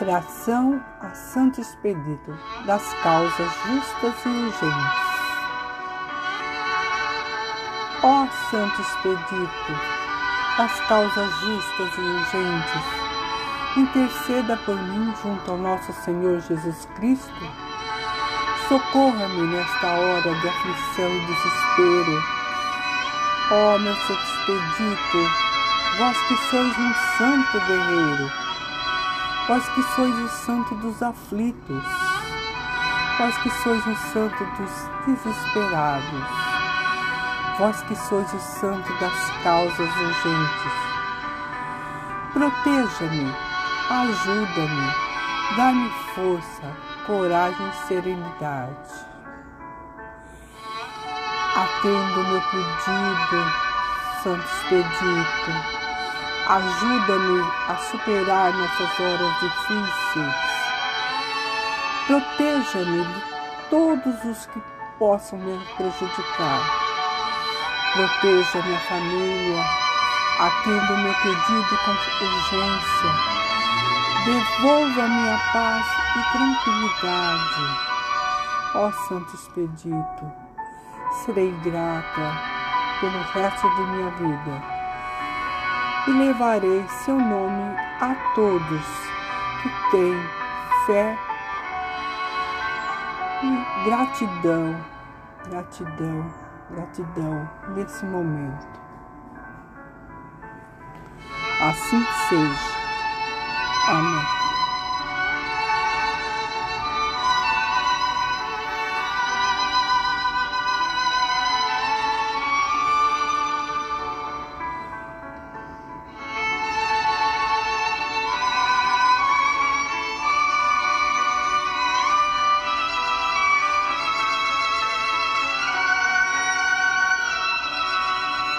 Oração a Santo Expedito das causas justas e urgentes. Ó Santo Expedito das causas justas e urgentes, interceda por mim junto ao nosso Senhor Jesus Cristo. Socorra-me nesta hora de aflição e desespero. Ó meu Santo Expedito, vós que sois um santo guerreiro, Vós que sois o santo dos aflitos, vós que sois o santo dos desesperados, vós que sois o santo das causas urgentes. Proteja-me, ajuda-me, dá-me força, coragem e serenidade. Atenda o meu pedido, Santo Expedito Ajuda-me a superar nessas horas difíceis. Proteja-me de todos os que possam me prejudicar. Proteja minha família. Atenda o meu pedido com urgência. Devolva-me a paz e tranquilidade. Ó Santo Expedito, serei grata pelo resto de minha vida e levarei seu nome a todos que têm fé e gratidão, gratidão, gratidão nesse momento. Assim seja. Amém.